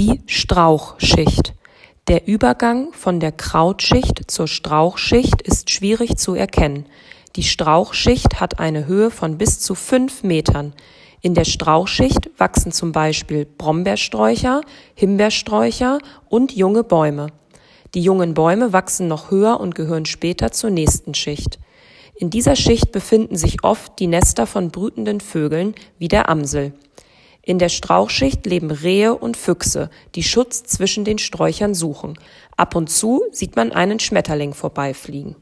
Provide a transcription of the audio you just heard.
Die Strauchschicht. Der Übergang von der Krautschicht zur Strauchschicht ist schwierig zu erkennen. Die Strauchschicht hat eine Höhe von bis zu fünf Metern. In der Strauchschicht wachsen zum Beispiel Brombeersträucher, Himbeersträucher und junge Bäume. Die jungen Bäume wachsen noch höher und gehören später zur nächsten Schicht. In dieser Schicht befinden sich oft die Nester von brütenden Vögeln wie der Amsel. In der Strauchschicht leben Rehe und Füchse, die Schutz zwischen den Sträuchern suchen. Ab und zu sieht man einen Schmetterling vorbeifliegen